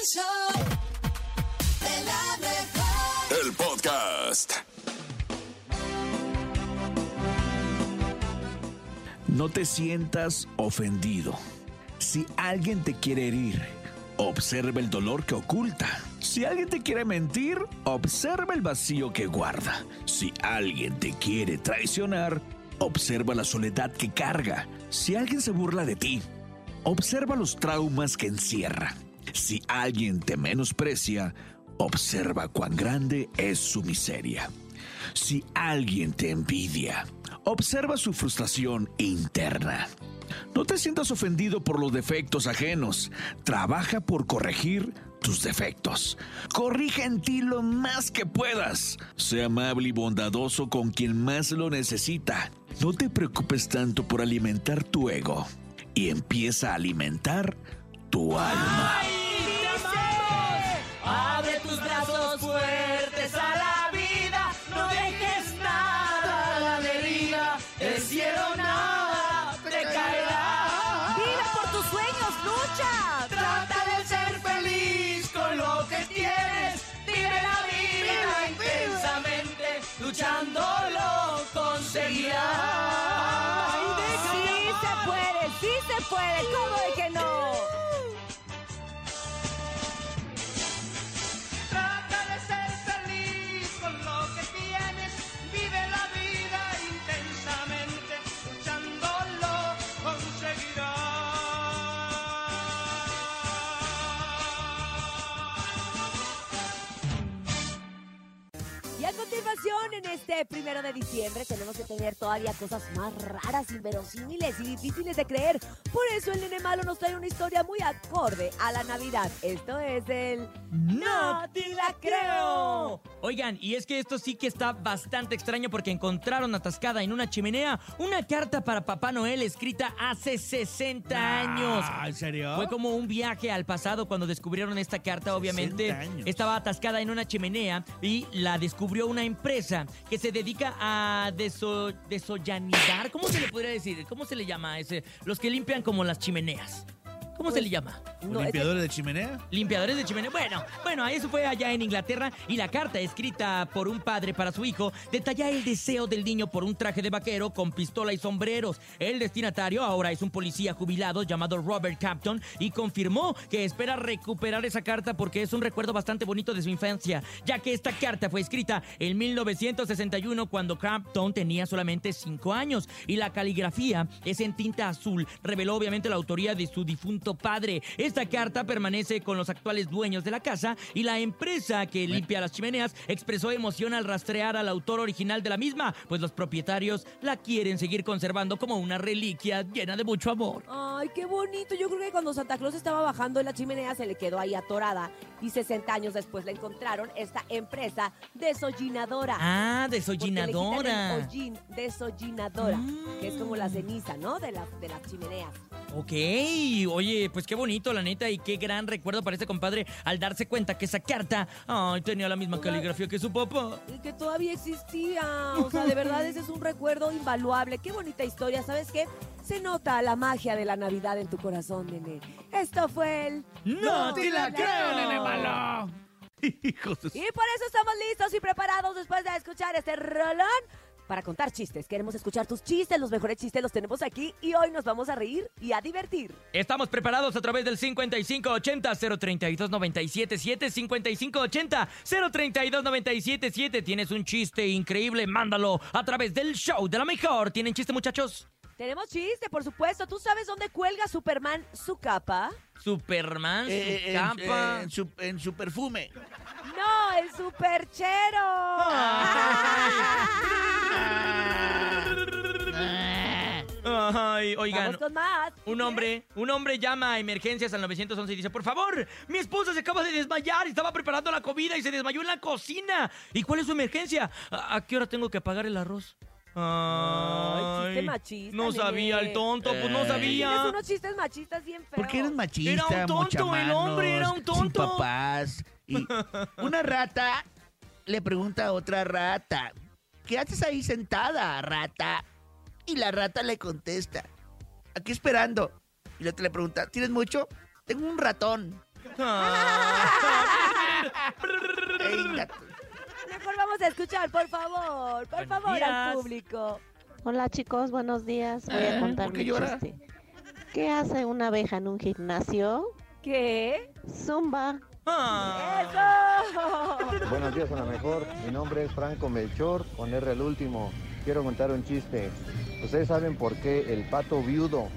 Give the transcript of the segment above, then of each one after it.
El show de la mejor. El podcast. No te sientas ofendido. Si alguien te quiere herir, observa el dolor que oculta. Si alguien te quiere mentir, observa el vacío que guarda. Si alguien te quiere traicionar, observa la soledad que carga. Si alguien se burla de ti, observa los traumas que encierra. Si alguien te menosprecia, observa cuán grande es su miseria. Si alguien te envidia, observa su frustración interna. No te sientas ofendido por los defectos ajenos. Trabaja por corregir tus defectos. Corrige en ti lo más que puedas. Sé amable y bondadoso con quien más lo necesita. No te preocupes tanto por alimentar tu ego y empieza a alimentar tu alma. Abre tus brazos primero de diciembre, tenemos que tener todavía cosas más raras, inverosímiles y difíciles de creer. Por eso el nene malo nos trae una historia muy acorde a la Navidad. Esto es el ¡No te la creo! Oigan, y es que esto sí que está bastante extraño porque encontraron atascada en una chimenea una carta para Papá Noel escrita hace 60 años. Ah, ¿En serio? Fue como un viaje al pasado cuando descubrieron esta carta, obviamente. 60 años. Estaba atascada en una chimenea y la descubrió una empresa que se dedica a deso. ¿Cómo se le podría decir? ¿Cómo se le llama a ese? Los que limpian como las chimeneas. ¿Cómo se le llama? No, ¿Limpiadores de chimenea? Limpiadores de chimenea. Bueno, bueno, eso fue allá en Inglaterra y la carta escrita por un padre para su hijo detalla el deseo del niño por un traje de vaquero con pistola y sombreros. El destinatario ahora es un policía jubilado llamado Robert Capton y confirmó que espera recuperar esa carta porque es un recuerdo bastante bonito de su infancia, ya que esta carta fue escrita en 1961 cuando Capton tenía solamente 5 años y la caligrafía es en tinta azul. Reveló obviamente la autoría de su difunto padre. Esta carta permanece con los actuales dueños de la casa y la empresa que limpia las chimeneas expresó emoción al rastrear al autor original de la misma, pues los propietarios la quieren seguir conservando como una reliquia llena de mucho amor. Ay, qué bonito. Yo creo que cuando Santa Claus estaba bajando en la chimenea se le quedó ahí atorada. Y 60 años después la encontraron esta empresa desollinadora. Ah, desollinadora. hollín, desollinadora, que es como la ceniza, ¿no? De, las de las chimeneas. Ok, oye, pues qué bonito, la neta, y qué gran recuerdo para este compadre al darse cuenta que esa carta ay, tenía la misma caligrafía que su papá. Y que todavía existía. O sea, de verdad, ese es un recuerdo invaluable. Qué bonita historia. ¿Sabes qué? Se nota la magia de la Navidad en tu corazón, nene. Esto fue el... ¡No te la creo, nene malo! Hijos de Y por eso estamos listos y preparados después de escuchar este rolón para contar chistes. Queremos escuchar tus chistes, los mejores chistes los tenemos aquí y hoy nos vamos a reír y a divertir. Estamos preparados a través del 5580-032-977, 5580-032-977. Tienes un chiste increíble, mándalo a través del show de la mejor. ¿Tienen chiste, muchachos? Tenemos chiste, por supuesto. ¿Tú sabes dónde cuelga Superman su capa? Superman, su Eh, en- capa. en, su, en su perfume. No, el superchero. Ay, oigan. Vamos con más. Un hombre, un hombre llama a emergencias al 911 y dice, por favor, mi esposa se acaba de desmayar, estaba preparando la comida y se desmayó en la cocina. ¿Y cuál es su emergencia? ¿A, a qué hora tengo que pagar el arroz? Ay, chiste machista, No sabía el tonto, pues no Eh. Tienes sabía. unos chistes machistas bien feos. ¿Por qué eres machista, Era un tonto, el hombre, era un Sin tonto. papás. Y una rata le pregunta a otra rata, ¿qué haces ahí sentada, rata? Y la rata le contesta, aquí esperando. Y la otra le pregunta, ¿tienes mucho? Tengo un ratón. Venga. Mejor vamos a escuchar, por favor, por Buenos favor, al público. Hola chicos, buenos días. Voy a Ah, contar ¿por qué mi chiste. ¿Qué hace una abeja en un gimnasio? ¿Qué? Zumba. Ah. ¡Eso! Buenos días a la mejor. Mi nombre es Franco Melchor, con R el último. Quiero contar un chiste. ¿Ustedes saben por qué el pato viudo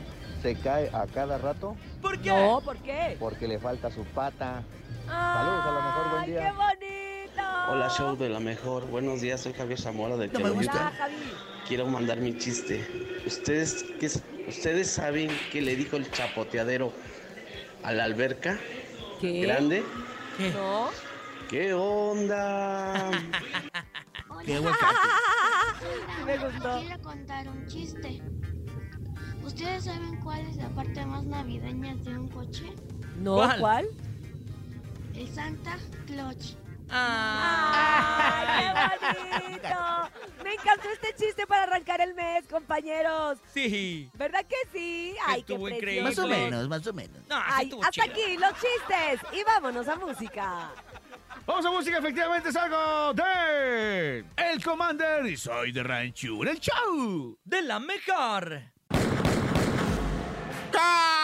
se cae a cada rato? ¿Por qué? No, ¿por qué? Porque le falta su pata. Saludos, a lo mejor, buen ¡Ay, día. qué bonito! Hola, show de la mejor. Buenos días, soy Javier Zamora de No me Cayuga. gusta. Hola, Javi. Quiero mandar mi chiste. ¿Ustedes, qué, ¿Ustedes saben qué le dijo el chapoteadero a la alberca ¿Qué? grande? ¿No? ¿Qué onda? Qué. Me gustó. Quiero contar un chiste. ¿Ustedes saben cuál es la parte más navideña de un coche? ¿No? ¿Cuál? ¿Cuál? El Santa Clutch. Ah. ¡Ay, qué bonito! Me encantó este chiste para arrancar el mes, compañeros. Sí. ¿Verdad que sí? ¡Ay, qué Estuvo precioso! Más o increíble. menos, más o menos. No, Ay, hasta chido. aquí los chistes y vámonos a música. Vamos a música, efectivamente es algo de El Commander y soy de Rancho. El show. De la mejor. Calmantes,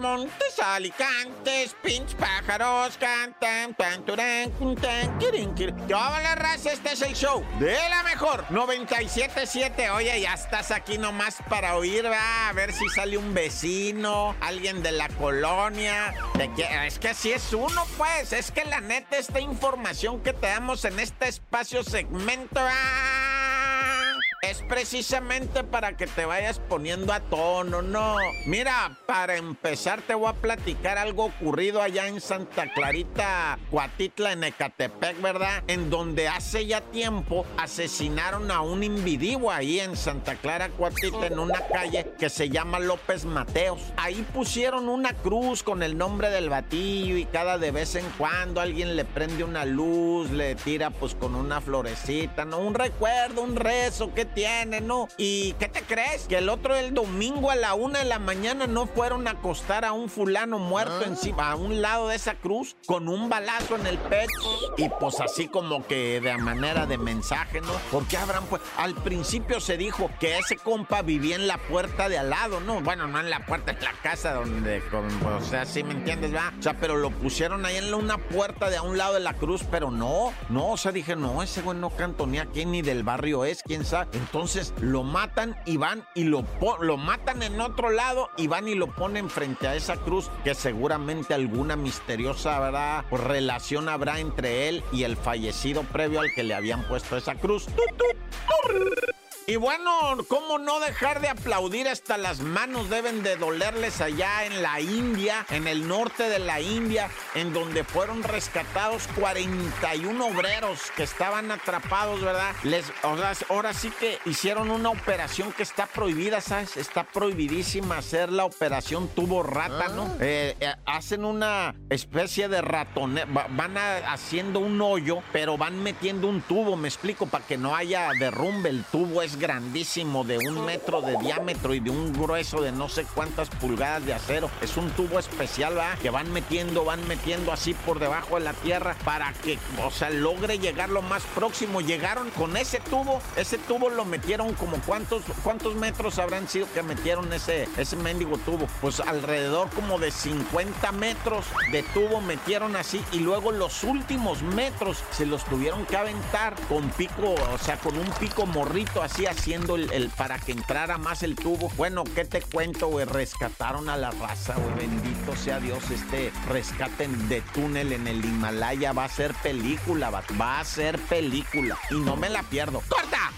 montes, alicantes, pinch pájaros, cantan, tan, turán, tan, quirin, quirin. ¿Qué hola, raza? Este es el show de la mejor 97.7. Oye, ya estás aquí nomás para oír, va, a ver si sale un vecino, alguien de la colonia. Es que así es uno, pues. Es que la neta, esta información que te damos en este espacio segmento, ah, es precisamente para que te vayas poniendo a tono, ¿no? Mira, para empezar te voy a platicar algo ocurrido allá en Santa Clarita, Coatitla, en Ecatepec, ¿verdad? En donde hace ya tiempo asesinaron a un individuo ahí en Santa Clara, Coatitla, en una calle que se llama López Mateos. Ahí pusieron una cruz con el nombre del batillo y cada de vez en cuando alguien le prende una luz, le tira pues con una florecita, ¿no? Un recuerdo, un rezo que tiene, ¿no? ¿Y qué te crees? Que el otro el domingo a la una de la mañana no fueron a acostar a un fulano muerto encima, a un lado de esa cruz, con un balazo en el pecho. Y pues así como que de manera de mensaje, ¿no? Porque Abraham, pues, al principio se dijo que ese compa vivía en la puerta de al lado, ¿no? Bueno, no en la puerta de la casa donde, con- o sea, sí me entiendes, va? O sea, pero lo pusieron ahí en una puerta de a un lado de la cruz, pero no, no, o sea, dije, no, ese güey no cantonea aquí ni del barrio es, quién sabe. Entonces lo matan y van y lo, lo matan en otro lado y van y lo ponen frente a esa cruz que seguramente alguna misteriosa. Pues, relación habrá entre él y el fallecido previo al que le habían puesto esa cruz. Tur. Y bueno, ¿cómo no dejar de aplaudir? Hasta las manos deben de dolerles allá en la India, en el norte de la India, en donde fueron rescatados 41 obreros que estaban atrapados, ¿verdad? Les, sea, ahora sí que hicieron una operación que está prohibida, ¿sabes? Está prohibidísima hacer la operación tubo rata, ¿no? Eh, eh, hacen una especie de ratone, va- van a- haciendo un hoyo, pero van metiendo un tubo, me explico, para que no haya derrumbe. El tubo es grandísimo, de un metro de diámetro y de un grueso de no sé cuántas pulgadas de acero. Es un tubo especial, ¿verdad? Que van metiendo, van metiendo así por debajo de la tierra para que, o sea, logre llegar lo más próximo. Llegaron con ese tubo, ese tubo lo metieron como cuántos, cuántos metros habrán sido que metieron ese, ese mendigo tubo. Pues alrededor como de 50 metros de tubo metieron así y luego los últimos metros se los tuvieron que aventar con pico, o sea, con un pico morrito así haciendo el, para que entrara más el tubo. Bueno, ¿qué te cuento, güey? Rescataron a la raza, güey. Bendito sea Dios, este rescate de túnel en el Himalaya va a ser película, va, va a ser película. Y no me la pierdo. ¡Corta!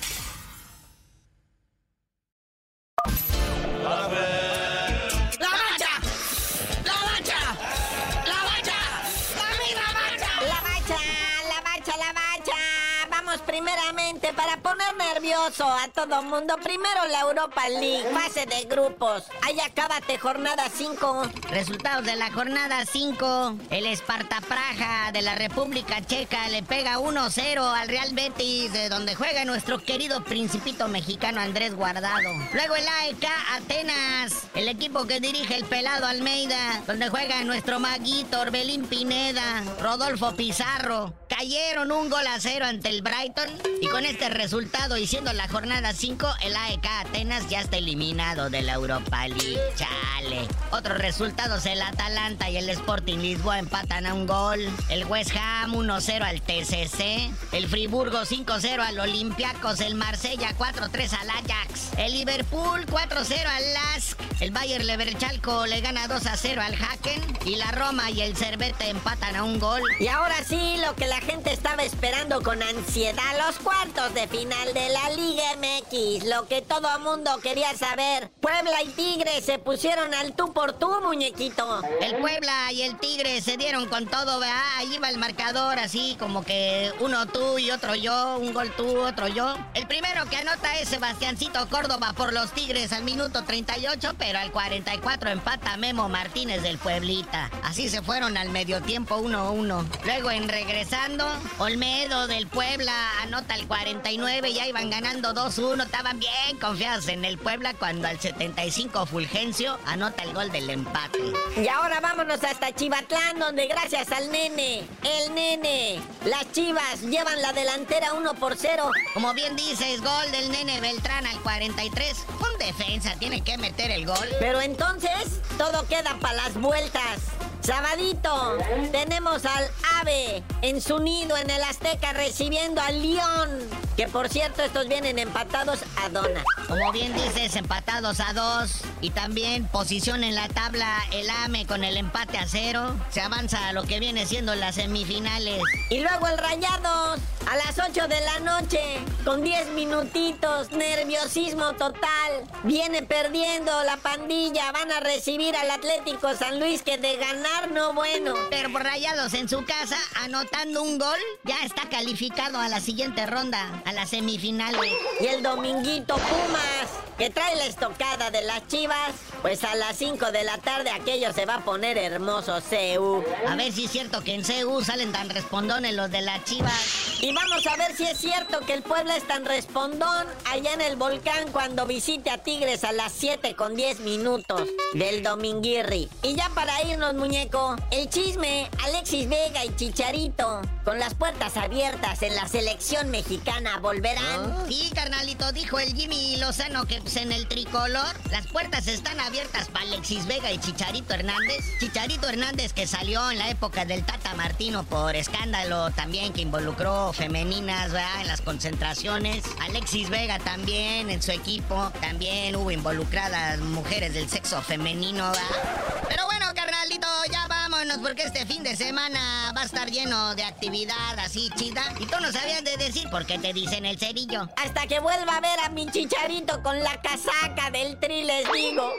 Primeramente, para poner nervioso a todo mundo, primero la Europa League, fase de grupos. Ahí acábate jornada 5. Resultados de la jornada 5. El Esparta Praja de la República Checa le pega 1-0 al Real Betis, de donde juega nuestro querido principito mexicano Andrés Guardado. Luego el AEK Atenas, el equipo que dirige el pelado Almeida, donde juega nuestro maguito Orbelín Pineda, Rodolfo Pizarro. Cayeron un gol a cero ante el Brighton y con este resultado y siendo la jornada 5, el AEK Atenas ya está eliminado de la Europa League. Chale. Otros resultados, el Atalanta y el Sporting Lisboa empatan a un gol. El West Ham 1-0 al TCC. El Friburgo 5-0 al Olympiacos. El Marsella 4-3 al Ajax. El Liverpool 4-0 al Lask. El Bayer Leverchalco le gana 2-0 al Haken. Y la Roma y el Cervete empatan a un gol. Y ahora sí, lo que la gente estaba esperando con ansiedad, los cuartos de final de la Liga MX. Lo que todo mundo quería saber. Puebla y Tigres se pusieron al tú por tú, muñequito. El Puebla y el Tigre se dieron con todo, ¿verdad? Ahí va el marcador, así como que uno tú y otro yo, un gol tú, otro yo. El primero que anota es Sebastiancito Córdoba por los Tigres al minuto 38, pero al 44 empata Memo Martínez del Pueblita. Así se fueron al medio tiempo 1-1. Luego en regresando, Olmedo del Puebla anota el 49, ya iban ganando 2-1, estaban bien confiados en el Puebla cuando al 75 Fulgencio anota el gol del empate. Y ahora vámonos hasta Chivatlán, donde gracias al nene, el nene, las chivas llevan la delantera 1 por 0. Como bien dices, gol del nene Beltrán al 43. Un defensa tiene que meter el gol. Pero entonces, todo queda para las vueltas. Sabadito, tenemos al Ave en su nido en el Azteca recibiendo al León. Que por cierto, estos vienen empatados a dona. Como bien dices, empatados a dos. Y también posición en la tabla el AME con el empate a cero. Se avanza a lo que viene siendo las semifinales. Y luego el Rayados a las 8 de la noche con 10 minutitos, nerviosismo total. Viene perdiendo la pandilla, van a recibir al Atlético San Luis que de ganar no bueno. Pero por Rayados en su casa, anotando un gol, ya está calificado a la siguiente ronda, a las semifinales. Y el dominguito Pumas, que trae la estocada de las chivas, pues a las 5 de la tarde aquello se va a poner hermoso, CU. A ver si es cierto que en CU salen tan respondones los de las chivas. Y vamos a ver si es cierto que el pueblo es tan respondón allá en el volcán cuando visite a Tigres a las 7 con 10 minutos del Dominguirri. Y ya para irnos, muñeco, el chisme, Alexis Vega y Chicharito, con las puertas abiertas en la selección mexicana, ¿volverán? Sí, carnalito, dijo el Jimmy Lozano que pues, en el tricolor las puertas están abiertas para Alexis Vega y Chicharito Hernández. Chicharito Hernández que salió en la época del Tata Martino por escándalo también que involucró femeninas, ¿verdad? En las concentraciones. Alexis Vega también, en su equipo, también hubo involucradas mujeres del sexo femenino, ¿verdad? Pero bueno, carnalito, ya vámonos porque este fin de semana va a estar lleno de actividad así chida. Y tú no sabías de decir por qué te dicen el cerillo. Hasta que vuelva a ver a mi chicharito con la casaca del tri, les digo.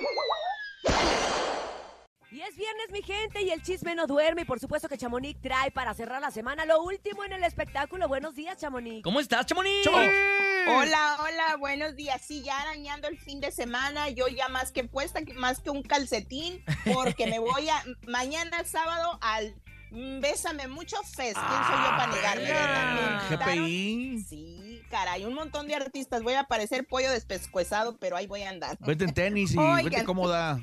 Es viernes, mi gente, y el chisme no duerme. Y por supuesto que Chamonix trae para cerrar la semana lo último en el espectáculo. Buenos días, Chamonix. ¿Cómo estás, Chamonix? Hola, hola, buenos días. Sí, ya arañando el fin de semana, yo ya más que puesta, más que un calcetín, porque me voy a mañana sábado al mm, Bésame mucho fest. ¿Quién soy yo para negarme? verdad? Me invitaron. Sí, caray, un montón de artistas. Voy a parecer pollo despescuezado, pero ahí voy a andar. Vete en tenis y Oigan. vete cómoda.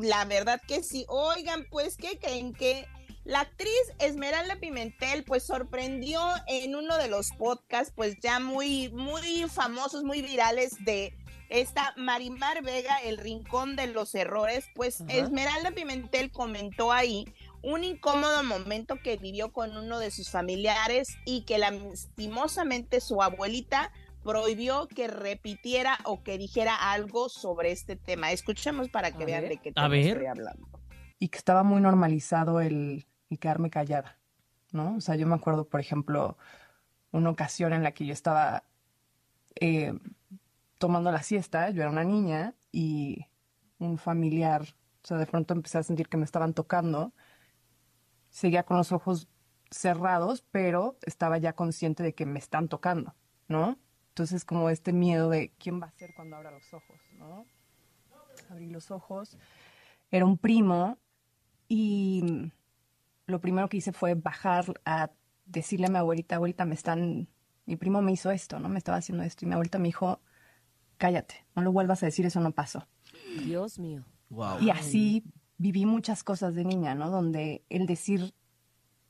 La verdad que sí. Oigan, pues, ¿qué creen que la actriz Esmeralda Pimentel, pues, sorprendió en uno de los podcasts, pues, ya muy, muy famosos, muy virales de esta Marimar Vega, El Rincón de los Errores? Pues. Esmeralda Pimentel comentó ahí un incómodo momento que vivió con uno de sus familiares y que lastimosamente su abuelita prohibió que repitiera o que dijera algo sobre este tema. Escuchemos para que vean de qué tema estoy hablando. y que estaba muy normalizado el, el quedarme callada, ¿no? O sea, yo me acuerdo, por ejemplo, una ocasión en la que yo estaba eh, tomando la siesta, yo era una niña y un familiar, o sea, de pronto empecé a sentir que me estaban tocando, seguía con los ojos cerrados, pero estaba ya consciente de que me están tocando, ¿no? Entonces como este miedo de quién va a ser cuando abra los ojos, ¿no? Abrí los ojos, era un primo y lo primero que hice fue bajar a decirle a mi abuelita, abuelita, me están, mi primo me hizo esto, ¿no? Me estaba haciendo esto y mi abuelita me dijo, cállate, no lo vuelvas a decir, eso no pasó. Dios mío. Y así viví muchas cosas de niña, ¿no? Donde el decir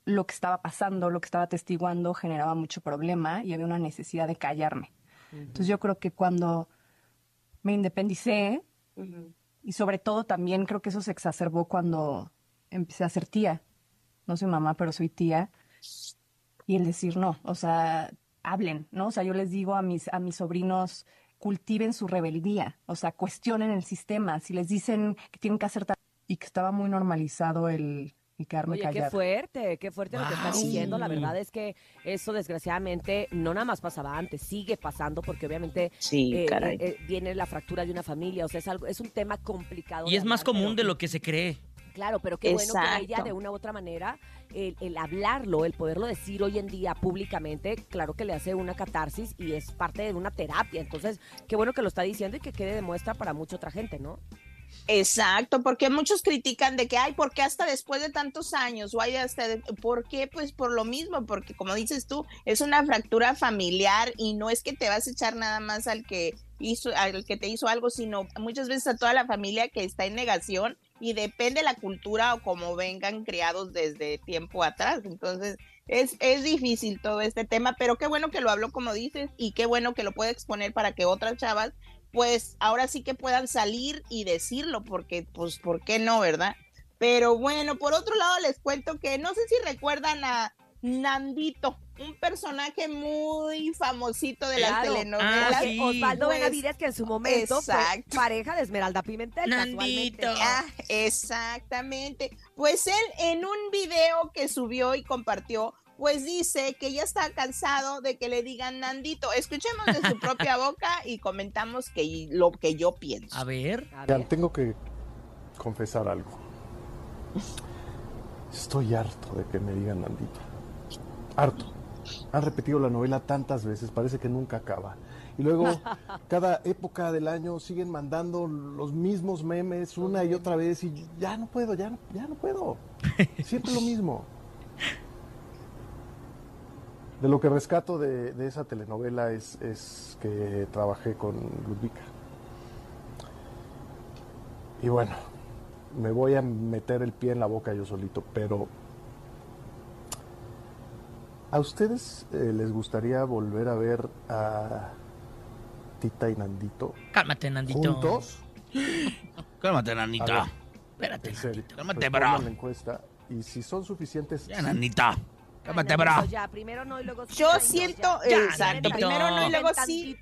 lo que estaba pasando, lo que estaba atestiguando, generaba mucho problema y había una necesidad de callarme. Entonces yo creo que cuando me independicé, y sobre todo también creo que eso se exacerbó cuando empecé a ser tía. No soy mamá, pero soy tía. Y el decir no, o sea, hablen, ¿no? O sea, yo les digo a mis, a mis sobrinos, cultiven su rebeldía, o sea, cuestionen el sistema. Si les dicen que tienen que hacer tal y que estaba muy normalizado el, el quedarme Oye, callada. qué fuerte, qué fuerte lo que estás diciendo. La verdad es que eso desgraciadamente no nada más pasaba antes, sigue pasando porque obviamente Sí, eh, caray. eh, eh, viene la fractura de una familia, o sea, es algo, es un tema complicado. Y es más común de lo que se cree. Claro, pero qué bueno que ella de una u otra manera, el, el hablarlo, el poderlo decir hoy en día públicamente, claro que le hace una catarsis y es parte de una terapia. Entonces, qué bueno que lo está diciendo y que quede de muestra para mucha otra gente, ¿no? Exacto, porque muchos critican de que, ay, ¿por qué hasta después de tantos años? O ay, hasta, de- ¿por qué? Pues por lo mismo, porque como dices tú, es una fractura familiar y no es que te vas a echar nada más al que hizo, al que te hizo algo, sino muchas veces a toda la familia que está en negación y depende la cultura o cómo vengan criados desde tiempo atrás. Entonces, es, es difícil todo este tema, pero qué bueno que lo habló como dices y qué bueno que lo puede exponer para que otras chavas pues ahora sí que puedan salir y decirlo, porque pues, ¿por qué no, verdad? Pero bueno, por otro lado les cuento que no sé si recuerdan a Nandito, un personaje muy famosito de las telenovelas. Oye, Osvaldo Pues, Benavides, que en su momento fue pareja de Esmeralda Pimentel. casualmente. Ah, exactamente. Pues él en un video que subió y compartió, pues dice que ya está cansado de que le digan Nandito. Escuchemos de su propia boca y comentamos que lo que yo pienso. A ver. Tengo que confesar algo. Estoy harto de que me digan Nandito. Harto. Han repetido la novela tantas veces, parece que nunca acaba. Y luego, cada época del año siguen mandando los mismos memes una y otra vez y ya no puedo, ya, ya no puedo. Siempre lo mismo. De lo que rescato de, de esa telenovela es, es que trabajé con Ludvika. Y bueno, me voy a meter el pie en la boca yo solito, pero ¿a ustedes eh, les gustaría volver a ver a Tita y Nandito Cálmate, Nandito. juntos? Cálmate, A Nanita. ver, Espérate. Cálmate, bro. la encuesta y si son suficientes... Ya, sí, Nanita. Cálmate, bro. Nandito, ya, primero no y luego sí. Yo siento, ya. Ya, exacto, Nandito. primero no y luego sí.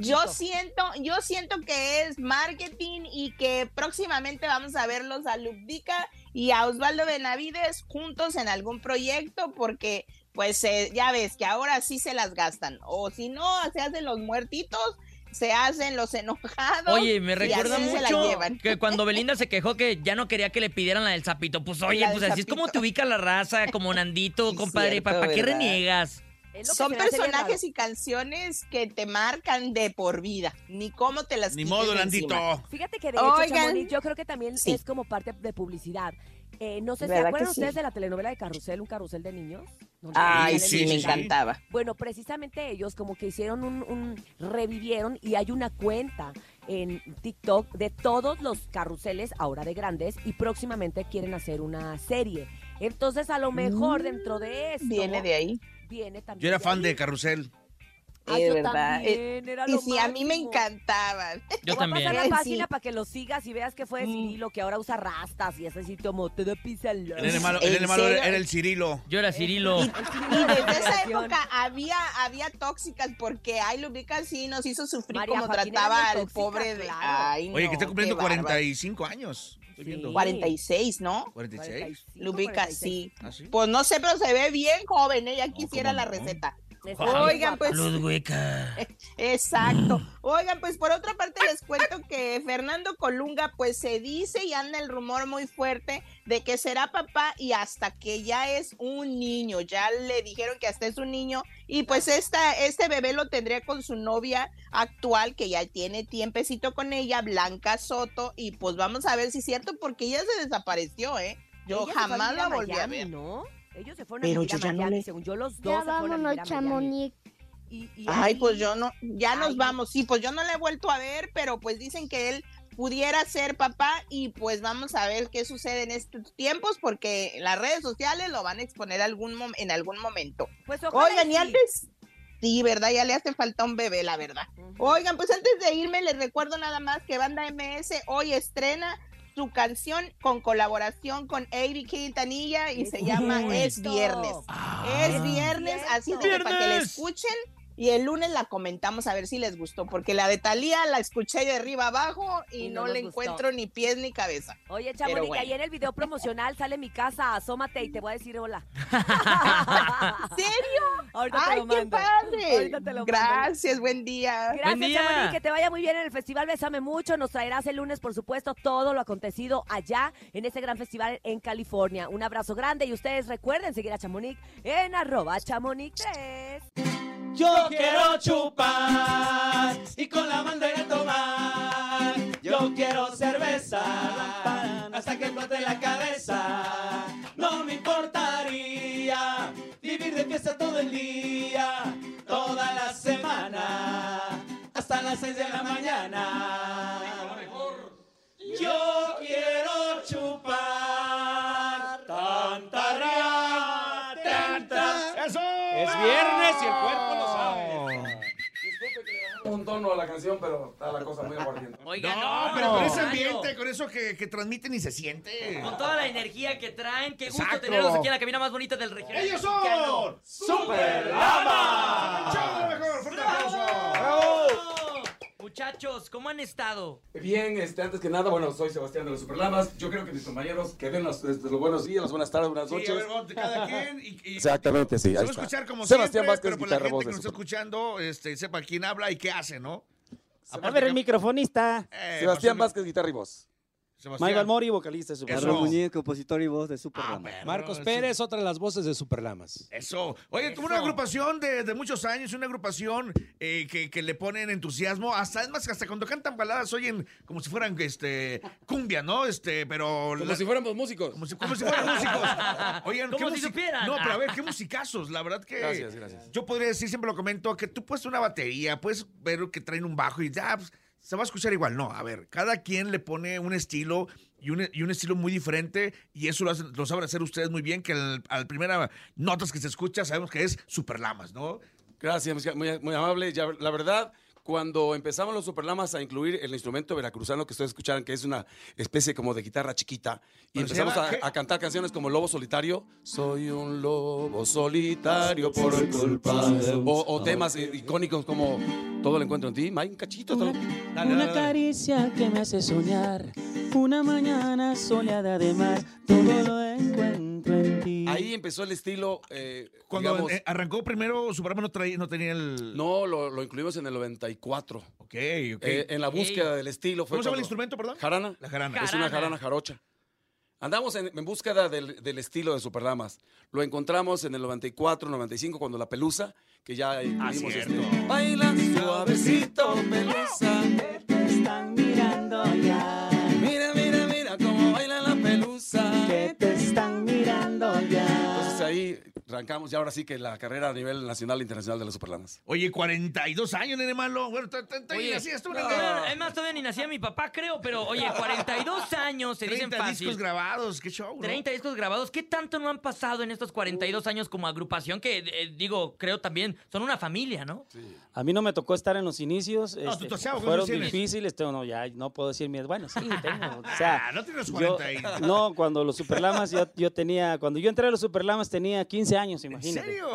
Yo siento, yo siento que es marketing y que próximamente vamos a verlos a Lubdica y a Osvaldo Benavides juntos en algún proyecto porque pues eh, ya ves que ahora sí se las gastan o si no se hacen los muertitos, se hacen los enojados. Oye, me recuerda mucho que cuando Belinda se quejó que ya no quería que le pidieran la del sapito. Pues oye, pues así es como te ubica la raza, como Nandito, Sí, compadre. cierto, ¿Para qué reniegas? Son personajes y canciones que te marcan de por vida, ni cómo te las Ni modo. Nandito. Fíjate que de hecho, Oigan. Chamonix, yo creo que también Sí. es como parte de publicidad. Eh, no sé, ¿se ¿Verdad acuerdan sí? ustedes de la telenovela de Carrusel, un carrusel de niños? Ay, sí, me encantaba. Bueno, precisamente ellos como que hicieron un, un- revivieron y hay una cuenta en TikTok de todos los carruseles ahora de grandes y próximamente quieren hacer una serie. Entonces, a lo mejor dentro de esto Mm, Viene de ahí. viene también Yo era de fan ahí. de Carrusel. Ah, Eh, yo verdad. Eh, también, era Y lo sí, a mí me encantaban. Yo Te voy a también. pasar la Sí. página para que lo sigas y veas que fue de Mm. Cirilo, que ahora usa rastas y ese sitio como todo pisa El malo, el ¿En nene malo era el Cirilo. Yo era Cirilo. Y, y desde esa época había, había tóxicas porque ay, Lubica sí nos hizo sufrir María como trataba era al tóxica, pobre de. claro. Ay, Oye, que está cumpliendo qué bárbaro. 45 años. Estoy Sí. viendo. 46, ¿no? 46. Lubica, sí. ¿Ah, sí? Pues no sé, pero se ve bien joven, ella quisiera la no. Oigan, pues. Luz hueca. Exacto. Oigan, pues por otra parte les cuento que Fernando Colunga, pues se dice y anda el rumor muy fuerte de que será papá y hasta que ya es un niño. Ya le dijeron que hasta es un niño y pues esta, este bebé lo tendría con su novia actual que ya tiene tiempecito con ella, Blanca Soto, y pues vamos a ver si es cierto porque ella se desapareció, ¿eh? Yo jamás la volví a ver. ¿no? Ellos se fueron Pero a yo a ya no le- según yo los Ya dos se fueron a vámonos. Chamonix. Y- y Ay, ahí- pues yo no, ya nos vamos. Sí, pues yo no la he vuelto a ver, pero pues dicen que él pudiera ser papá y pues vamos a ver qué sucede en estos tiempos porque las redes sociales lo van a exponer algún mom- en algún momento. Pues ojalá Oigan, y antes, sí, ¿verdad? Ya le hace falta un bebé, la verdad. Oigan, pues antes de irme les recuerdo nada más que Banda MS hoy estrena su canción con colaboración con Avery Quintanilla y se llama Es Viernes. Es viernes, así que para que la escuchen y el lunes la comentamos a ver si les gustó, porque la de Talía la escuché de arriba abajo y, Y no, no le gustó. encuentro ni pies ni cabeza. Oye, Chamonix, bueno. ahí en el video promocional sale mi casa, asómate y te voy a decir hola. ¿Serio? Ahorita te ¡Ay, lo qué mando. padre! Ahorita te lo mando. Gracias, buen día. Gracias, día. Chamonix, que te vaya muy bien en el festival Bésame Mucho. Nos traerás el lunes, por supuesto, todo lo acontecido allá en ese gran festival en California. Un abrazo grande y ustedes recuerden seguir a Chamonix en arroba Chamonix3. Yo quiero chupar y con la bandera tomar. Yo quiero cerveza hasta que explote la cabeza. No me importaría vivir de fiesta todo el día, toda la semana, hasta las seis de la mañana. Yo quiero chupar tanta tanta. ¡Eso! Es viernes y el cuerpo Un tono a la canción, pero está la cosa muy aguardiente. Oiga, No, no, pero con ese ambiente, con eso que, que transmiten y se siente. Con toda la energía que traen, qué gusto Exacto. tenerlos aquí en la cabina más bonita del región. ¡Ellos son! ¡Super Lama! ¡Show de lo mejor! ¡Fuerte aplauso! Muchachos, ¿cómo han estado? Bien, este, antes que nada, bueno, soy Sebastián de los Superlamas. Yo creo que mis compañeros que den los, este, los buenos días, las buenas tardes, buenas Sí, a noches. ver, cada quien. Y, y- Exactamente, sí, Se ahí va a está. escuchar como Sebastián siempre, Vázquez, pero para la guitarra, gente voz que nos está escuchando, este, sepa quién habla y qué hace, ¿no? A ver, el microfonista. Eh, Sebastián Vázquez, guitarra y voz. Mike Balmori, vocalista de Super Eso. Carlos Muñiz, compositor y voz de Super Ah, Marcos Pérez, otra de las voces de Superlamas. Eso. Oye, tuvo una agrupación de, de muchos años, una agrupación eh, que, que le ponen entusiasmo. Hasta, es más, hasta cuando cantan baladas oyen como si fueran este, cumbia, ¿no? Este, pero. Como si fuéramos músicos. Como si, como si fueran músicos. Oigan, Como qué si supieran. No, pero a ver, qué musicazos. La verdad que. Gracias, gracias. Yo podría decir, siempre lo comento, que tú puedes una batería, puedes ver que traen un bajo y ya, pues, se va a escuchar igual. No, a ver, cada quien le pone un estilo y un, y un estilo muy diferente y eso lo, hacen- saben hacer ustedes muy bien, que al, al primera notas que se escucha sabemos que es Superlamas, ¿no? Gracias, muy, muy amable. Ya, la verdad, cuando empezamos los Superlamas a incluir el instrumento veracruzano que ustedes escucharon, que es una especie como de guitarra chiquita, y empezamos a, cantar canciones como Lobo Solitario, Soy un lobo solitario por culpa de o, o temas i- icónicos como Todo lo encuentro en ti, Mike, un cachito. Una dale. caricia que me hace soñar, una mañana soleada de mar, todo lo encuentro. Ahí empezó el estilo, eh, Cuando digamos, eh, arrancó primero, Superman no, traía, no tenía el... no, lo, lo incluimos en el 94. Ok, ok. Eh, en la búsqueda del estilo. Fue ¿Cómo se llama el instrumento, perdón? Jarana. La jarana. Es una jarana jarocha. Andamos en, en búsqueda del, del estilo de Superlamas. Lo encontramos en el 94, 95, cuando la pelusa, que ya incluimos este. Baila suavecito, pelusa. Te están mirando ya, Mira, mira, mira cómo baila la pelusa. que te ahí arrancamos ya ahora sí que la carrera a nivel nacional e internacional de los Superlamas. Oye, 42 años, nene malo. Bueno, Oye, así es tú, más, todavía ni nacía mi papá, creo, pero oye, 42 años se dicen 30 fácil. discos grabados, qué show, ¿no? 30 discos grabados. ¿Qué tanto no han pasado en estos 42 años como agrupación? Que eh, digo, creo también, son una familia, ¿no? A mí no me tocó estar en los inicios. No, este, tú, Toseao, ¿cuántos fueron difíciles. Tengo, no, ya no puedo decir mi Bueno, sí, tengo. O sea, Ah, no tienes yo- 40 y- no, cuando los Superlamas, yo, yo tenía, cuando yo entré a los Superlamas tenía 15 años, imagínate. serio?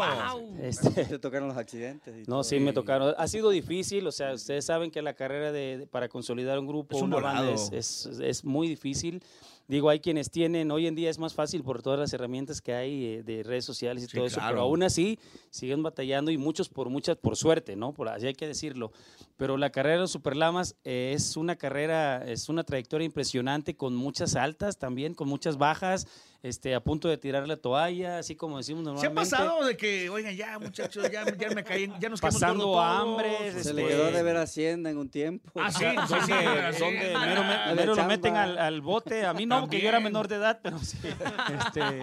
Este, Te tocaron los accidentes. y no, todo. sí, me tocaron. Ha sido difícil, o sea, ustedes saben que la carrera de, de- para consolidar un grupo, Es un una banda, es, es- es muy difícil. Digo, hay quienes tienen, hoy en día es más fácil por todas las herramientas que hay eh, de redes sociales y Sí, todo eso, claro. pero aún así siguen batallando y muchos por muchas, por suerte, ¿no? Por así hay que decirlo. Pero la carrera de los Superlamas eh, es una carrera, es una trayectoria impresionante con muchas altas también, con muchas bajas, este, a punto de tirar la toalla, así como decimos ¿Se ha normalmente. pasado de que, oigan, ya, muchachos, ya, ya me caí, ya nos Pasando todos? hambre, Se este, le quedó de ver Hacienda en un tiempo. Ah, sí, sí, donde, sí, sí. donde mero, me- Ah, de mero lo meten al, al bote. A mí no, porque yo era menor de edad, pero sí. Este,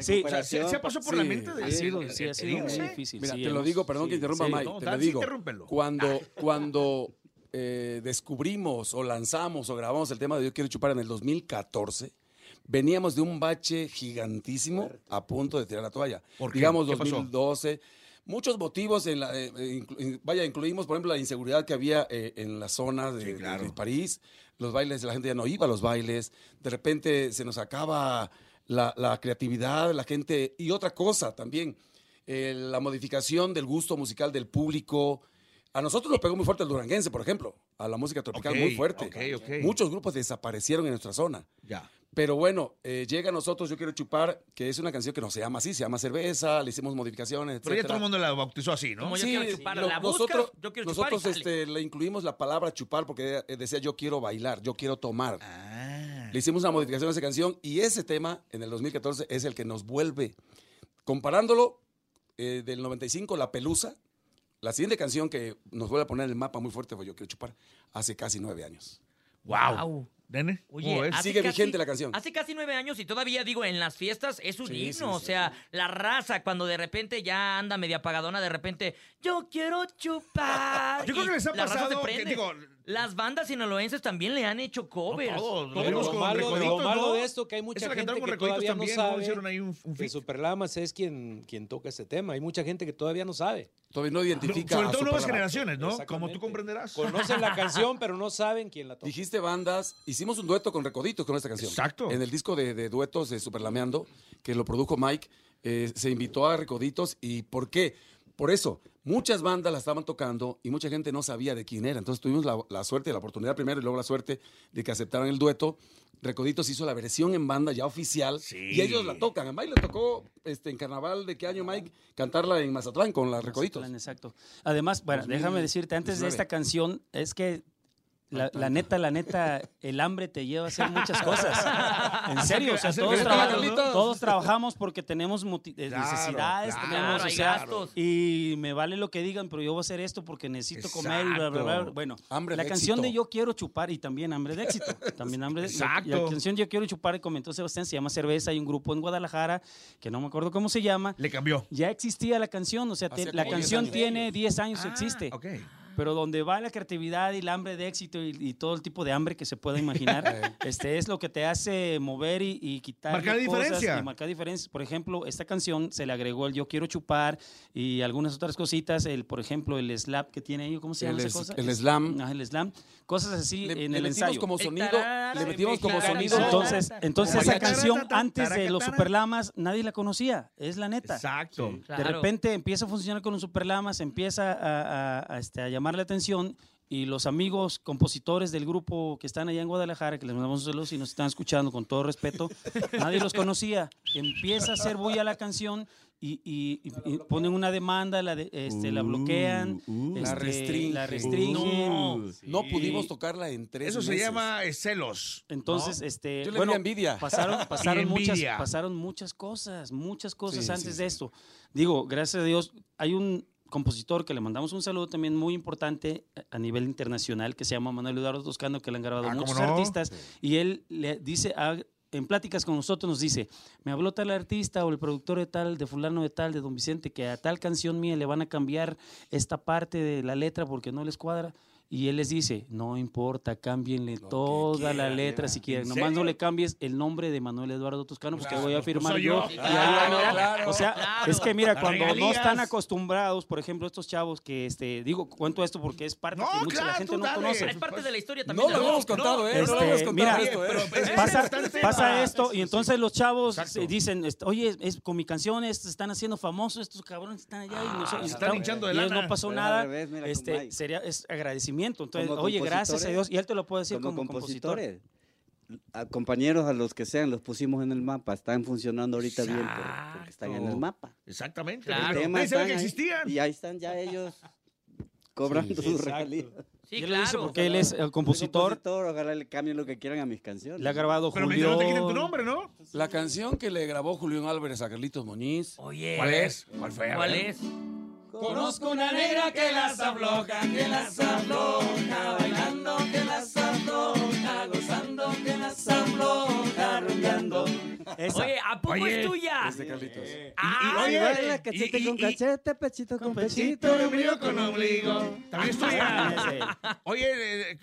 sí, O sea, ¿se, se ha pasado por la Sí, mente de ha sido, sí, ha sido muy difícil. Mira, sí, te lo digo, perdón que sí, interrumpa, sí. Mike, No, te lo sí, digo. interrúmpelo. Cuando, cuando eh, descubrimos o lanzamos o grabamos el tema de Yo Quiero Chupar en el 2014, veníamos de un bache gigantísimo a punto de tirar la toalla. ¿Por qué? Digamos ¿Qué pasó? 2012. Muchos motivos, en la, eh, eh, inclu- in- vaya, incluimos, por ejemplo, la inseguridad que había eh, en la zona de, Sí, claro. de París. Los bailes, la gente ya no iba a los bailes. De repente se nos acaba la, la creatividad, la gente. Y otra cosa también, eh, la modificación del gusto musical del público. A nosotros nos pegó muy fuerte el duranguense, por ejemplo, a la música tropical muy fuerte. Muchos grupos desaparecieron en nuestra zona. Ya. Pero bueno, eh, llega a nosotros Yo Quiero Chupar, que es una canción que no se llama así, se llama Cerveza, le hicimos modificaciones, Pero ya todo el mundo la bautizó así, ¿no? Como yo Sí, quiero chupar, lo- la buscas, nosotros, yo quiero chupar y nosotros este, le incluimos la palabra chupar porque eh, decía yo quiero bailar, yo quiero tomar. Ah. Le hicimos una modificación a esa canción y ese tema en el 2014 es el que nos vuelve. Comparándolo eh, del 95, La Pelusa, la siguiente canción que nos vuelve a poner en el mapa muy fuerte fue Yo Quiero Chupar, hace casi nueve años. Wow. Guau. ¿Nene? Oye, Sigue casi- vigente la canción. Hace casi nueve años y todavía digo, en las fiestas es un Sí, himno. sí, o sí. sea, la raza, cuando de repente ya anda media apagadona, de repente, yo quiero chupar. Yo creo que les ha pasado que, digo, Las bandas sinaloenses también le han hecho covers. todos, lo Pero vimos lo con malo, Recoditos, lo malo ¿no? de esto que hay mucha gente que todavía no también, ¿cómo sabe hicieron ahí un- un que? Superlamas es quien, quien toca ese tema. Hay mucha gente que todavía no sabe. Todavía no identifica. Sobre todo nuevas generaciones, ¿no? Como tú comprenderás. Conocen la canción, pero no saben quién la toca. Dijiste bandas, hicimos un dueto con Recoditos con esta canción. Exacto. En el disco de, de duetos de Superlameando, que lo produjo Mike, eh, se invitó a Recoditos. ¿Y por qué? Por eso, muchas bandas la estaban tocando y mucha gente no sabía de quién era. Entonces tuvimos la, la suerte, la oportunidad primero y luego la suerte de que aceptaran el dueto. Recoditos hizo la versión en banda ya oficial y ellos la tocan. A Mike le tocó este, en carnaval de qué año, Mike, cantarla en Mazatlán con la Recoditos. Mazatlán, Exacto. Además, bueno, 2019. déjame decirte, antes de esta canción, es que la, la neta, la neta, el hambre te lleva a hacer muchas cosas. En serio, o sea, todos, traba- todos trabajamos porque tenemos eh, Claro, necesidades, claro, tenemos, o hay sea, gastos. y me vale lo que digan, pero yo voy a hacer esto porque necesito comer y bla, bla, bla. Bueno, Hambre la de canción éxito. de Yo Quiero Chupar y también Hambre de Éxito. También hambre de Exacto. La, la canción Yo Quiero Chupar, comentó Sebastián, se llama Cerveza. Hay un grupo en Guadalajara que no me acuerdo cómo se llama. Le cambió. Ya existía la canción, o sea, te- la como 10 canción tiene 10 años, Ah, existe. Ok. Pero donde va la creatividad y el hambre de éxito y, y todo el tipo de hambre que se pueda imaginar, este es lo que te hace mover y, y quitar Marcar diferencia. Y marcar diferencias. Por ejemplo, esta canción se le agregó el Yo Quiero Chupar y algunas otras cositas. El, por ejemplo, el slap que tiene ahí, ¿cómo se llama El esa es- cosa? el slam. Ajá, el slam. Cosas así Le, en le el metimos ensayo. como El sonido, tarara, le metimos como sonido. Entonces, entonces esa canción antes de los. Superlamas nadie la conocía, es la neta. Exacto. De Claro. repente empieza a funcionar con los Superlamas, empieza a, a- a, este, a llamar la atención y los amigos compositores del grupo que están allá en Guadalajara, que les mandamos un saludo si nos están escuchando con todo respeto, nadie los conocía. Empieza a hacer bulla la canción y, y- y- y ponen una demanda, la, de- este, la bloquean, Uh, La este, restringen. la restringen. No. No Sí. pudimos tocarla en tres Eso se llama eh, celos. Entonces, ¿no? este, Yo le bueno, di envidia. pasaron, pasaron muchas, envidia. pasaron muchas cosas, muchas cosas Sí, antes sí, de sí. esto. Digo, gracias a Dios, hay un compositor que le mandamos un saludo también muy importante a nivel internacional que se llama Manuel Eduardo Toscano, que le han grabado Ah, ¿cómo muchos no? artistas y él le dice ah, en pláticas con nosotros nos dice, me habló tal artista o el productor de tal, de fulano de tal, de don Vicente, que a tal canción mía le van a cambiar esta parte de la letra porque no les cuadra. Y él les dice, no importa, cámbienle toda la letra si quieren. ¿En Nomás no le cambies el nombre de Manuel Eduardo Toscano, porque voy a pues firmar yo. Claro, claro, o sea, claro. es que mira, cuando no están acostumbrados, por ejemplo, estos chavos que, este, digo, cuento esto porque es parte que mucha la gente no conoce. Es parte de la historia también. No lo habíamos contado, ¿eh? No lo Este, habíamos contado mira, esto, ¿eh? Pero es pasa, pasa esto y entonces los chavos eh, dicen, este, oye, es, con mi canción estos están haciendo famosos, estos cabrones están allá y, nosotros- se y están claro, hinchando de lana. no pasó al nada. este, sería es agradecimiento. Entonces, Como oye, gracias a Dios y él te lo puede decir como, como compositor. compositores. A compañeros a los que sean los pusimos en el mapa, están funcionando ahorita bien por- porque están en el mapa. Exactamente. El Claro. tema Nadie sabía están que ahí, existían. Y ahí están ya ellos cobrando Sí, sus exacto. regalías. Sí, lo claro. porque él es el compositor. ojalá le cambien lo que quieran a mis canciones. Le ha grabado Pero mientras no te quiten tu Julio. nombre, ¿no? La canción que le grabó Julián Álvarez a Carlitos Muñiz. Oye. ¿Cuál es? ¿Cuál fue? ¿Cuál es? Conozco una negra que las afloja, que las afloja, bailando, que las afloja, gozando, que las afloja, rumbeando. Esa. Oye, ¿a poco Oye. es tuya? Es de Carlitos. Ah, oye, Baila cachete y- con y- cachete, pechito con pechito. Ombligo con ombligo. También es tuya. Sí. Oye, eh,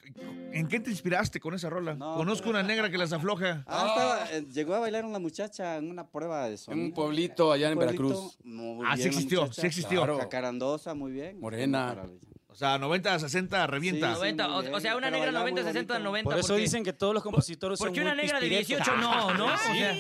¿en qué te inspiraste con esa rola? No, Conozco una negra que las afloja. Ah, estaba- eh, llegó a bailar una muchacha en una prueba de En sonido. un pueblito allá en Pueblito, Veracruz. muy Ah, sí bien la existió, muchacha. sí existió. Claro. Jacarandosa, muy bien. Morena. Maravilla. O sea, 90, 60, revienta. Sí, 90, muy o, bien, o sea, una pero negra bailaba 90, muy 60, bonito. 90. Por eso porque- dicen que todos los compositores son Porque una muy negra de pispiretos. 18 no, ¿no? O Sí. sea,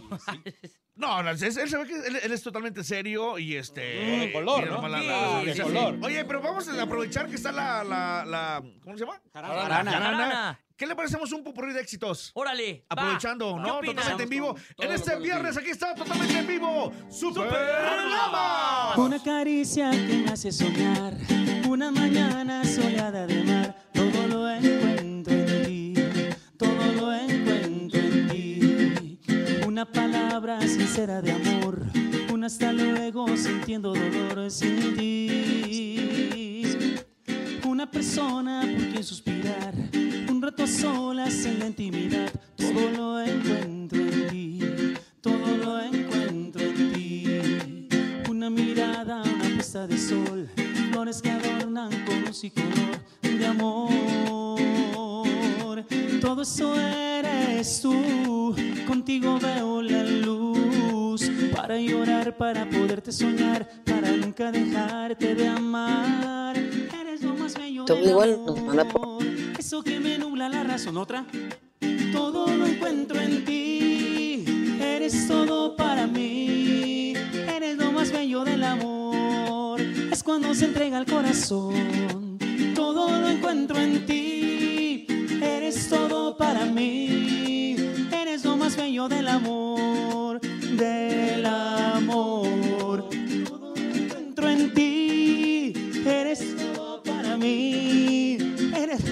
No, no, él, él se ve que él, él es totalmente serio y este. Mm, color, mira ¿no? nomás la- Sí, la- sí, la- sí. color. Oye, pero vamos a aprovechar que está la. la, la ¿Cómo se llama? Jarana. Jarana. ¿Qué le parecemos un popurrí de éxitos? Órale. Aprovechando, ¿Qué ¿no? Totalmente en vivo. En este viernes aquí está totalmente en vivo. ¡Super Lama! Una caricia que me hace soñar, una mañana soleada de mar, todo lo encuentro Una palabra sincera de amor, un hasta luego sintiendo dolor sin ti. Una persona por quien suspirar, un rato a solas en la intimidad, todo lo encuentro en ti, todo lo encuentro en ti. Una mirada, una puesta de sol, flores que adornan con luz y color de amor. Todo eso eres tú, contigo veo la luz, para llorar, para poderte soñar, para nunca dejarte de amar. Eres lo más bello Todo del igual nos van a amor, eso que me nubla la razón. Otra, todo lo encuentro en ti, eres todo para mí, eres lo más bello del amor, es cuando se entrega el corazón, todo lo encuentro en ti, eres todo para mí, más bello del amor, del amor, todo encuentro en ti, eres todo para mí, eres...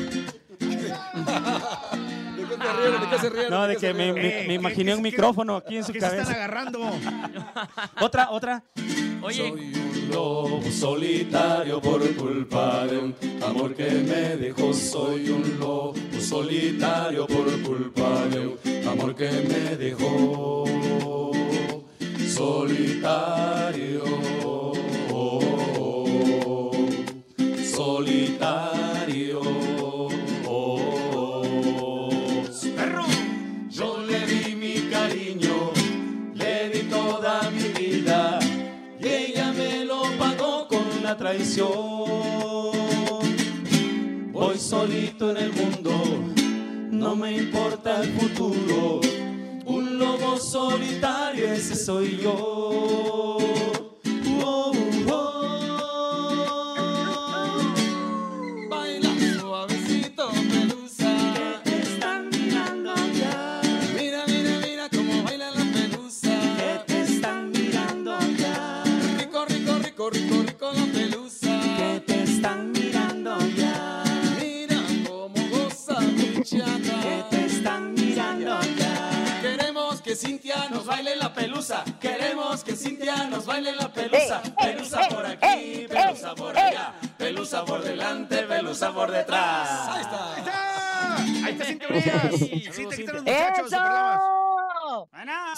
¿De qué se rieron? ¿De qué se rieron? No, de que me, rieron? me- me imaginé ¿qué- un qué- micrófono aquí en su ¿Qué se están cabeza. agarrando? Otra, otra. Oye, Soy un lobo solitario por culpa de un amor que me dejó. Soy un lobo solitario por culpa de un amor que me dejó. Solitario. Solitario. Traición. Voy solito en el mundo, no me importa el futuro. Un lobo solitario, ese soy yo.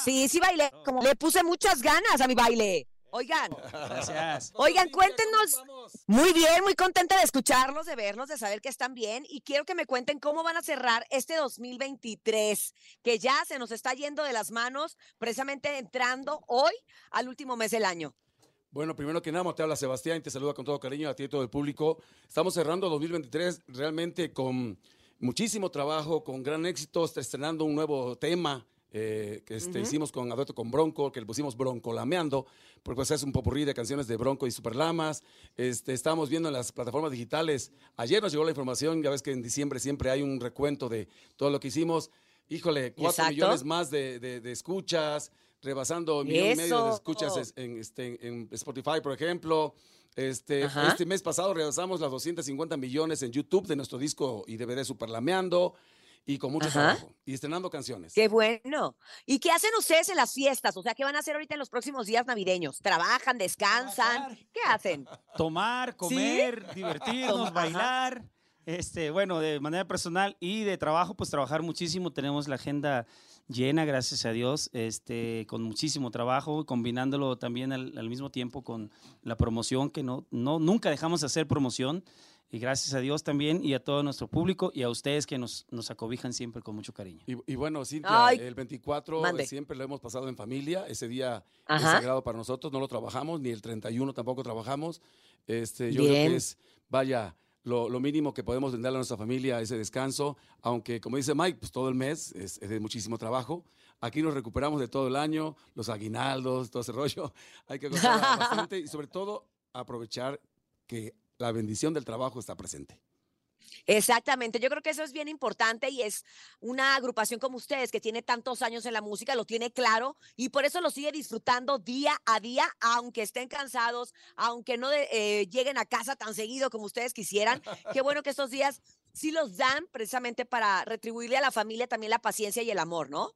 Sí, sí bailé. Como le puse muchas ganas a mi baile. Oigan, Gracias. Oigan, cuéntenos. Muy bien, muy contenta de escucharlos, de verlos, de saber que están bien. Y quiero que me cuenten cómo van a cerrar este 2023, que ya se nos está yendo de las manos, precisamente entrando hoy al último mes del año. Bueno, primero que nada, te habla Sebastián y te saluda con todo cariño a ti y a todo el público. Estamos cerrando 2023 realmente con muchísimo trabajo, con gran éxito, estrenando un nuevo tema eh, que este, hicimos con Adueto con Bronco, que le pusimos Broncolameando, porque pues, es un popurrí de canciones de Bronco y Superlamas. Este, estamos viendo en las plataformas digitales. Ayer nos llegó la información, ya ves que en diciembre siempre hay un recuento de todo lo que hicimos. Híjole, cuatro Exacto. millones más de, de- de escuchas, rebasando un millón y medio de escuchas es- en, este, en Spotify, por ejemplo. Este, Ajá. este mes pasado rebasamos las 250 millones en YouTube de nuestro disco y DVD Superlameando y con mucho Ajá. trabajo y estrenando canciones. Qué bueno. ¿Y qué hacen ustedes en las fiestas? O sea, ¿qué van a hacer ahorita en los próximos días navideños? ¿Trabajan, descansan? ¿Qué hacen? Tomar, comer, divertirnos, Ajá. bailar. Este, bueno, de manera personal y de trabajo, pues trabajar muchísimo. Tenemos la agenda llena, gracias a Dios, este, con muchísimo trabajo, combinándolo también al, al mismo tiempo con la promoción, que no, no, nunca dejamos de hacer promoción. Y gracias a Dios también y a todo nuestro público y a ustedes que nos, nos acobijan siempre con mucho cariño. Y, y bueno, Cintia, Ay, el 24 mande. siempre lo hemos pasado en familia. Ese día es Ajá. sagrado para nosotros, no lo trabajamos, ni el 31 tampoco trabajamos. Este, yo creo Bien. que es, vaya, lo, lo mínimo que podemos brindarle a nuestra familia ese descanso, aunque como dice Mike, pues todo el mes es, es de muchísimo trabajo. Aquí nos recuperamos de todo el año, los aguinaldos, todo ese rollo. Hay que gozar bastante y sobre todo aprovechar que la bendición del trabajo está presente. Exactamente, yo creo que eso es bien importante y es una agrupación como ustedes que tiene tantos años en la música, lo tiene claro y por eso lo sigue disfrutando día a día, aunque estén cansados, aunque no de- eh, lleguen a casa tan seguido como ustedes quisieran. Qué bueno que estos días sí los dan precisamente para retribuirle a la familia también la paciencia y el amor, ¿no?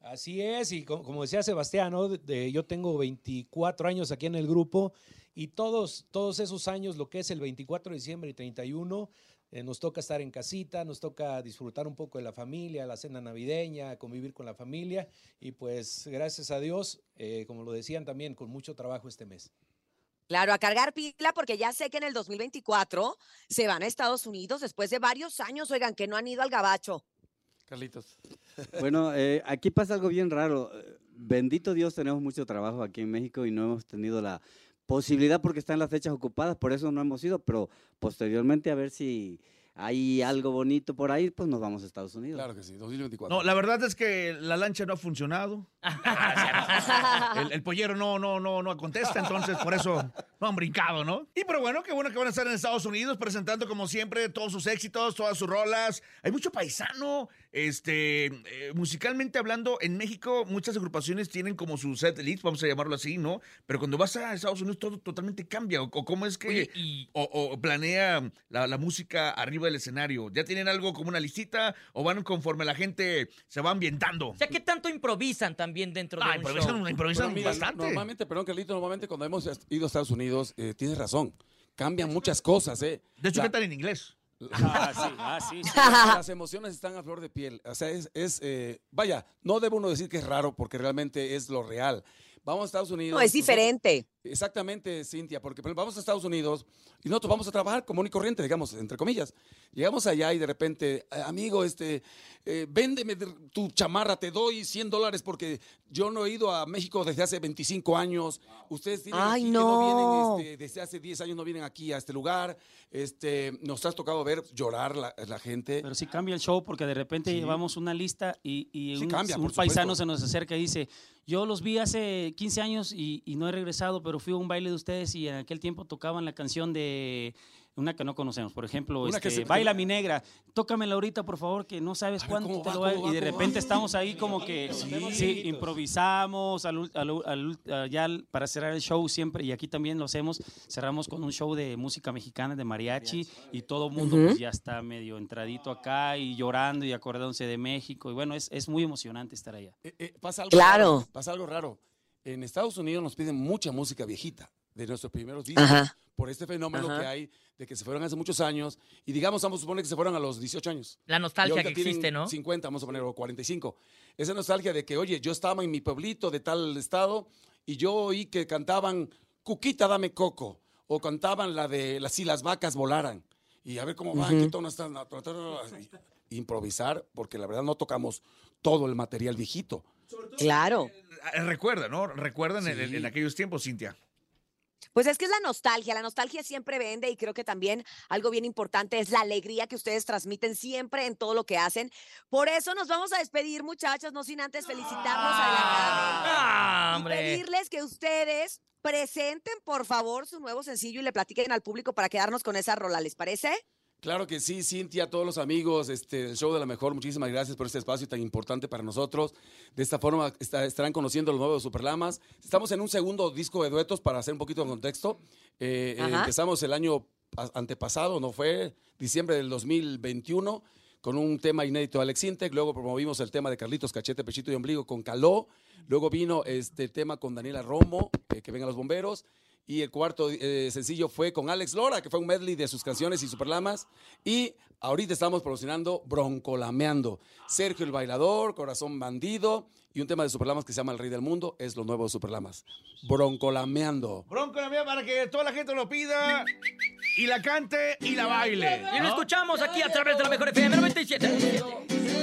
Así es, y co- como, decía Sebastián, ¿no? De- de- yo tengo 24 años aquí en el grupo y todos, todos esos años, lo que es el 24 de diciembre y 31, eh, nos toca estar en casita, nos toca disfrutar un poco de la familia, la cena navideña, convivir con la familia y pues gracias a Dios, eh, como lo decían también, con mucho trabajo este mes. Claro, a cargar pila porque ya sé que en el 2024 se van a Estados Unidos después de varios años, oigan, que no han ido al gabacho. Carlitos. Bueno, eh, aquí pasa algo bien raro. Bendito Dios, tenemos mucho trabajo aquí en México y no hemos tenido la posibilidad porque están las fechas ocupadas, por eso no hemos ido, pero posteriormente a ver si hay algo bonito por ahí, pues nos vamos a Estados Unidos. Claro que sí, 2024. No, la verdad es que la lancha no ha funcionado. el, el pollero no, no, no, no contesta, entonces por eso no han brincado, ¿no? Y pero bueno, qué bueno que van a estar en Estados Unidos presentando como siempre todos sus éxitos, todas sus rolas. Hay mucho paisano, este, eh, musicalmente hablando, en México muchas agrupaciones tienen como su set list, vamos a llamarlo así, ¿no? Pero cuando vas a Estados Unidos todo totalmente cambia. ¿O, o cómo es que o, o planea la, la música arriba del escenario? ¿Ya tienen algo como una listita o van conforme la gente se va ambientando? O sea, ¿qué tanto improvisan también dentro Ah, de un improvisan, show? improvisan Pero mira, bastante. Normalmente, perdón, Carlito, normalmente cuando hemos ido a Estados Unidos, eh, tienes razón. Cambian muchas cosas, ¿eh? De hecho, La- cantan en inglés. Ah, sí, ah, sí. sí. Las emociones están a flor de piel. O sea, es, es, eh, vaya, no debe uno decir que es raro porque realmente es lo real. Vamos a Estados Unidos. No, es diferente. Exactamente, Cintia, porque por ejemplo, vamos a Estados Unidos y nosotros vamos a trabajar común y corriente, digamos, entre comillas. Llegamos allá y de repente, "Eh, amigo, este, eh, véndeme de- tu chamarra, te doy 100 dólares porque yo no he ido a México desde hace 25 años. Ustedes tienen Ay, aquí que no. vienen, este, desde hace 10 años no vienen aquí a este lugar. Este, nos has tocado ver llorar la, la gente. Pero sí cambia el show porque de repente Sí. llevamos una lista y, y Sí un, cambia, un por paisano se nos acerca y dice, yo los vi hace 15 años y, y no he regresado, pero fui a un baile de ustedes y en aquel tiempo tocaban la canción de una que no conocemos, por ejemplo, Una que este, se- Baila mi negra, tócamela ahorita por favor que no sabes cuánto ¿cómo te va, lo va- y de va? repente estamos ahí como que Sí. sí, improvisamos al ya para cerrar el show siempre y aquí también lo hacemos, cerramos con un show de música mexicana de mariachi y todo el mundo pues ya está medio entradito acá y llorando y acordándose de México y bueno, es, es muy emocionante estar allá. Eh, eh, pasa algo Claro. raro, Pasa algo raro. En Estados Unidos nos piden mucha música viejita de nuestros primeros discos. Ajá. Por este fenómeno Ajá. que hay de que se fueron hace muchos años. Y digamos, vamos a suponer que se fueron a los 18 años. La nostalgia que existe, ¿no? 50, vamos a poner, o 45. Esa nostalgia de que, oye, yo estaba en mi pueblito de tal estado y yo oí que cantaban Cuquita, dame coco, o cantaban la de las si las vacas volaran. Y a ver cómo va, Ujú. qué tono están, improvisar, porque la verdad no tocamos todo el material viejito. Claro. Eh, Recuerda, ¿no? Recuerdan en, Sí. en aquellos tiempos, Cintia. Pues es que es la nostalgia, la nostalgia siempre vende y creo que también algo bien importante es la alegría que ustedes transmiten siempre en todo lo que hacen. Por eso nos vamos a despedir, muchachos, no sin antes felicitarlos adelantadamente ¡Ah, y hombre! pedirles que ustedes presenten, por favor, su nuevo sencillo y le platiquen al público para quedarnos con esa rola, ¿les parece? Claro que sí, Cintia, a todos los amigos este, del Show de la Mejor, muchísimas gracias por este espacio tan importante para nosotros. De esta forma está- estarán conociendo los nuevos Superlamas. Estamos en un segundo disco de duetos para hacer un poquito de contexto. Eh, eh, empezamos el año antepasado, no fue diciembre del 2021, con un tema inédito de Alex Intec. Luego promovimos el tema de Carlitos Cachete, Pechito y Ombligo con Caló. Luego vino este tema con Daniela Romo, eh, que vengan los bomberos. Y el cuarto eh, sencillo fue con Alex Lora, que fue un medley de sus canciones y superlamas. Y ahorita estamos promocionando Broncolameando. Sergio el Bailador, Corazón Bandido y un tema de superlamas que se llama El Rey del Mundo. Es los nuevos superlamas. Broncolameando. Bronco la mía para que toda la gente lo pida y la cante y la baile. Y lo escuchamos aquí a través de la mejor FM 97.